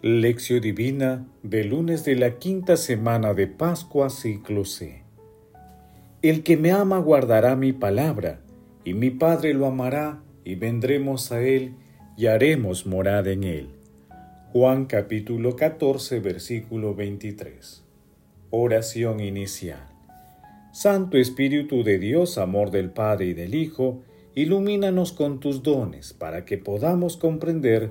Lección Divina del lunes de la quinta semana de Pascua ciclo C. El que me ama guardará mi palabra, y mi Padre lo amará, y vendremos a él, y haremos morada en él. Juan capítulo 14 versículo 23. Oración inicial. Santo Espíritu de Dios, amor del Padre y del Hijo, ilumínanos con tus dones para que podamos comprender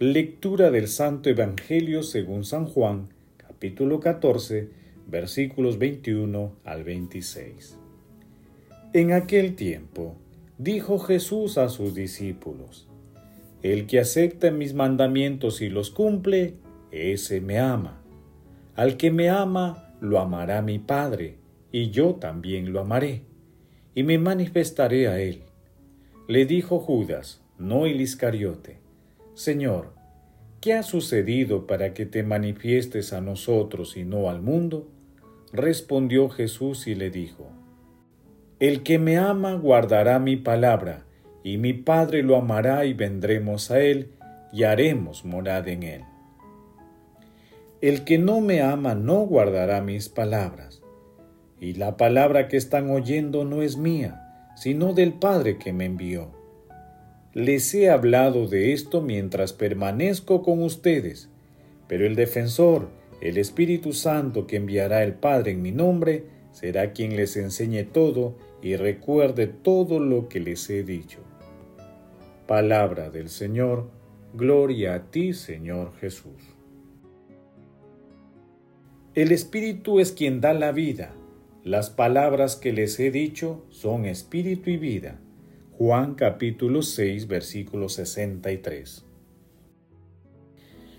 Lectura del Santo Evangelio según San Juan, capítulo 14, versículos 21 al 26. En aquel tiempo, dijo Jesús a sus discípulos, El que acepta mis mandamientos y los cumple, ese me ama. Al que me ama, lo amará mi Padre, y yo también lo amaré, y me manifestaré a él. Le dijo Judas, no el Iscariote. Señor, ¿qué ha sucedido para que te manifiestes a nosotros y no al mundo? Respondió Jesús y le dijo, El que me ama guardará mi palabra, y mi Padre lo amará y vendremos a él y haremos morada en él. El que no me ama no guardará mis palabras, y la palabra que están oyendo no es mía, sino del Padre que me envió. Les he hablado de esto mientras permanezco con ustedes, pero el defensor, el Espíritu Santo que enviará el Padre en mi nombre, será quien les enseñe todo y recuerde todo lo que les he dicho. Palabra del Señor, gloria a ti Señor Jesús. El Espíritu es quien da la vida. Las palabras que les he dicho son espíritu y vida. Juan capítulo 6 versículo 63.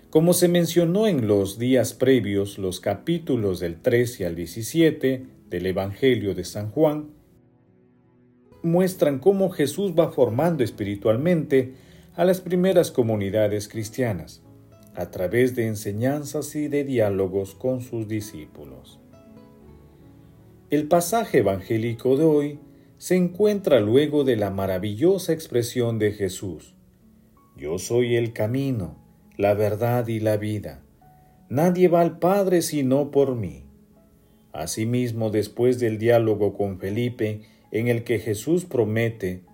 Como se mencionó en los días previos, los capítulos del 13 al 17 del Evangelio de San Juan muestran cómo Jesús va formando espiritualmente a las primeras comunidades cristianas, a través de enseñanzas y de diálogos con sus discípulos. El pasaje evangélico de hoy se encuentra luego de la maravillosa expresión de Jesús. Yo soy el camino, la verdad y la vida. Nadie va al Padre sino por mí. Asimismo, después del diálogo con Felipe, en el que Jesús promete,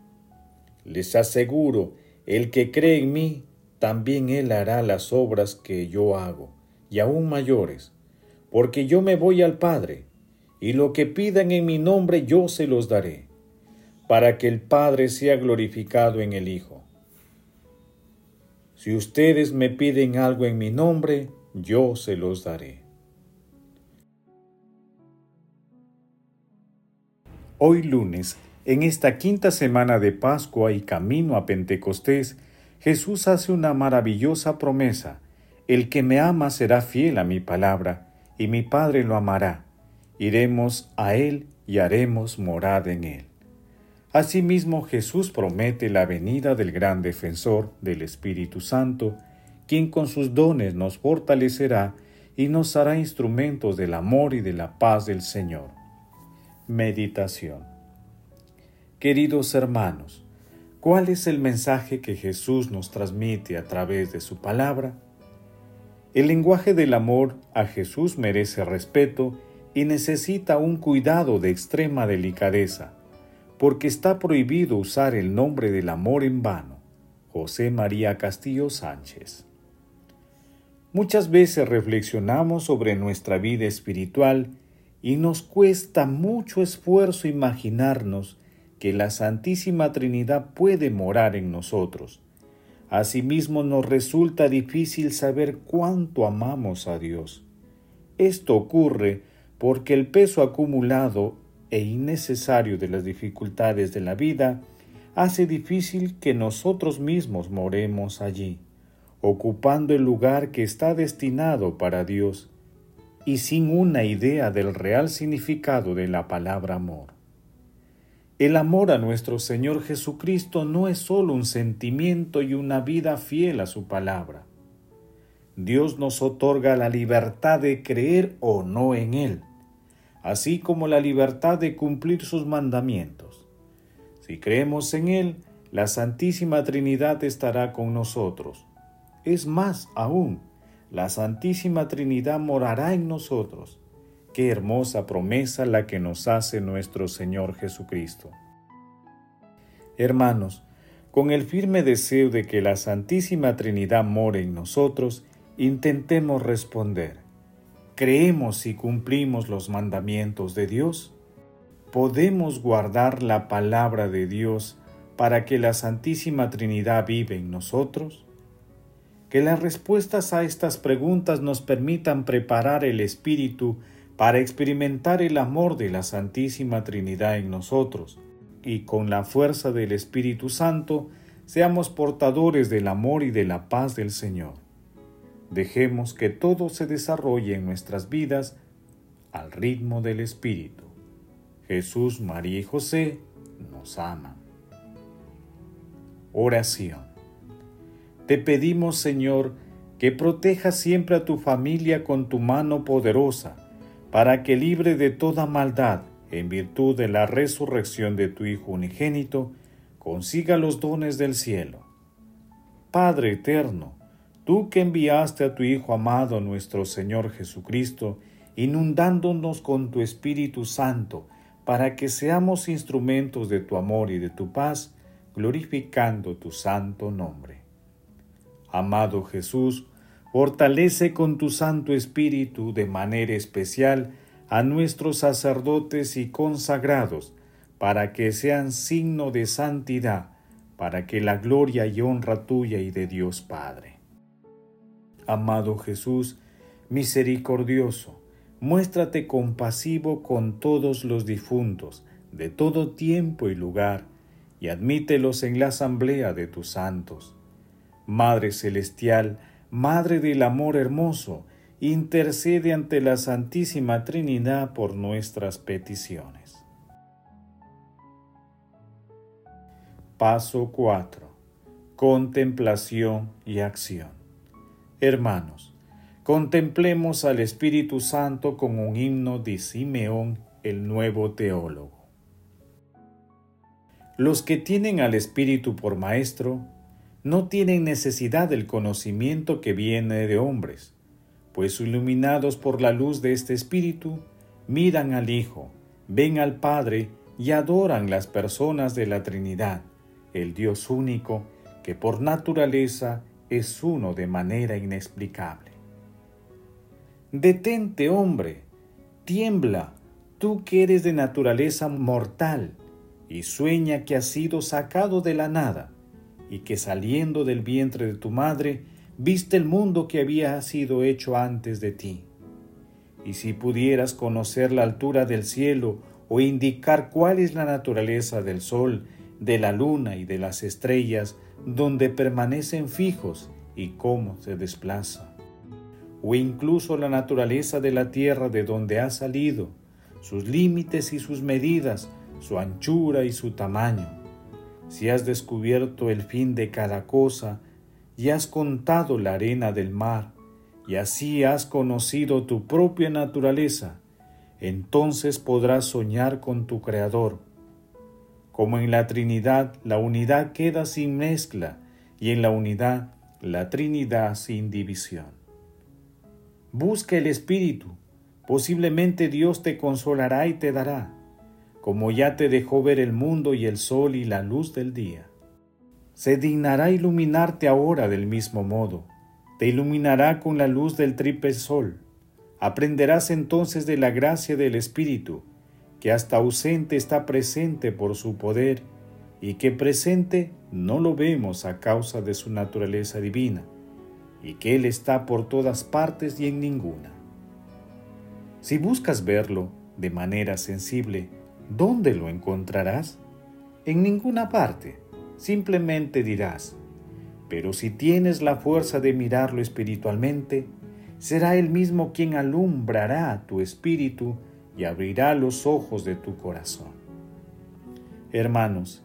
les aseguro, el que cree en mí, también él hará las obras que yo hago, y aún mayores, porque yo me voy al Padre, y lo que pidan en mi nombre yo se los daré para que el Padre sea glorificado en el Hijo. Si ustedes me piden algo en mi nombre, yo se los daré. Hoy lunes, en esta quinta semana de Pascua y camino a Pentecostés, Jesús hace una maravillosa promesa. El que me ama será fiel a mi palabra, y mi Padre lo amará. Iremos a Él y haremos morada en Él. Asimismo, Jesús promete la venida del gran defensor del Espíritu Santo, quien con sus dones nos fortalecerá y nos hará instrumentos del amor y de la paz del Señor. Meditación Queridos hermanos, ¿cuál es el mensaje que Jesús nos transmite a través de su palabra? El lenguaje del amor a Jesús merece respeto y necesita un cuidado de extrema delicadeza porque está prohibido usar el nombre del amor en vano. José María Castillo Sánchez. Muchas veces reflexionamos sobre nuestra vida espiritual y nos cuesta mucho esfuerzo imaginarnos que la Santísima Trinidad puede morar en nosotros. Asimismo nos resulta difícil saber cuánto amamos a Dios. Esto ocurre porque el peso acumulado e innecesario de las dificultades de la vida hace difícil que nosotros mismos moremos allí, ocupando el lugar que está destinado para Dios y sin una idea del real significado de la palabra amor. El amor a nuestro Señor Jesucristo no es solo un sentimiento y una vida fiel a su palabra. Dios nos otorga la libertad de creer o no en Él, así como la libertad de cumplir sus mandamientos. Si creemos en Él, la Santísima Trinidad estará con nosotros. Es más aún, la Santísima Trinidad morará en nosotros Qué hermosa promesa la que nos hace nuestro Señor Jesucristo. Hermanos, con el firme deseo de que la Santísima Trinidad more en nosotros, intentemos responder. ¿Creemos y cumplimos los mandamientos de Dios? ¿Podemos guardar la palabra de Dios para que la Santísima Trinidad vive en nosotros? Que las respuestas a estas preguntas nos permitan preparar el espíritu para experimentar el amor de la Santísima Trinidad en nosotros y con la fuerza del Espíritu Santo seamos portadores del amor y de la paz del Señor. Dejemos que todo se desarrolle en nuestras vidas al ritmo del Espíritu. Jesús, María y José nos aman. Oración. Te pedimos, Señor, que protejas siempre a tu familia con tu mano poderosa para que libre de toda maldad, en virtud de la resurrección de tu Hijo unigénito, consiga los dones del cielo. Padre eterno, tú que enviaste a tu Hijo amado nuestro Señor Jesucristo, inundándonos con tu Espíritu Santo, para que seamos instrumentos de tu amor y de tu paz, glorificando tu santo nombre. Amado Jesús, Fortalece con tu Santo Espíritu de manera especial a nuestros sacerdotes y consagrados, para que sean signo de santidad, para que la gloria y honra tuya y de Dios Padre. Amado Jesús, misericordioso, muéstrate compasivo con todos los difuntos, de todo tiempo y lugar, y admítelos en la asamblea de tus santos. Madre Celestial, Madre del Amor Hermoso, intercede ante la Santísima Trinidad por nuestras peticiones. Paso 4. Contemplación y acción. Hermanos, contemplemos al Espíritu Santo con un himno de Simeón, el nuevo teólogo. Los que tienen al Espíritu por Maestro, no tienen necesidad del conocimiento que viene de hombres, pues iluminados por la luz de este Espíritu, miran al Hijo, ven al Padre y adoran las personas de la Trinidad, el Dios único, que por naturaleza es uno de manera inexplicable. Detente, hombre, tiembla, tú que eres de naturaleza mortal, y sueña que has sido sacado de la nada y que saliendo del vientre de tu madre viste el mundo que había sido hecho antes de ti. Y si pudieras conocer la altura del cielo o indicar cuál es la naturaleza del sol, de la luna y de las estrellas, donde permanecen fijos y cómo se desplaza, o incluso la naturaleza de la tierra de donde ha salido, sus límites y sus medidas, su anchura y su tamaño, si has descubierto el fin de cada cosa, y has contado la arena del mar, y así has conocido tu propia naturaleza, entonces podrás soñar con tu Creador. Como en la Trinidad la unidad queda sin mezcla, y en la unidad la Trinidad sin división. Busca el Espíritu, posiblemente Dios te consolará y te dará como ya te dejó ver el mundo y el sol y la luz del día. Se dignará iluminarte ahora del mismo modo, te iluminará con la luz del triple sol. Aprenderás entonces de la gracia del Espíritu, que hasta ausente está presente por su poder, y que presente no lo vemos a causa de su naturaleza divina, y que Él está por todas partes y en ninguna. Si buscas verlo de manera sensible, ¿Dónde lo encontrarás? En ninguna parte. Simplemente dirás, Pero si tienes la fuerza de mirarlo espiritualmente, será Él mismo quien alumbrará tu espíritu y abrirá los ojos de tu corazón. Hermanos,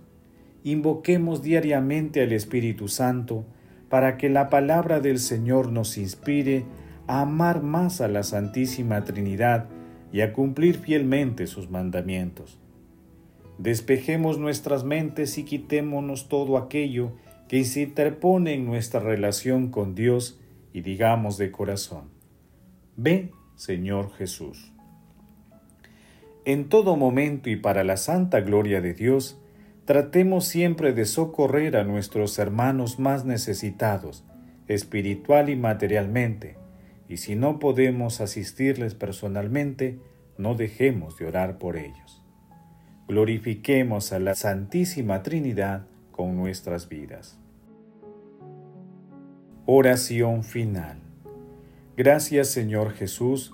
invoquemos diariamente al Espíritu Santo para que la palabra del Señor nos inspire a amar más a la Santísima Trinidad y a cumplir fielmente sus mandamientos. Despejemos nuestras mentes y quitémonos todo aquello que se interpone en nuestra relación con Dios y digamos de corazón, ven Señor Jesús. En todo momento y para la santa gloria de Dios, tratemos siempre de socorrer a nuestros hermanos más necesitados, espiritual y materialmente, y si no podemos asistirles personalmente, no dejemos de orar por ellos. Glorifiquemos a la Santísima Trinidad con nuestras vidas. Oración final. Gracias Señor Jesús,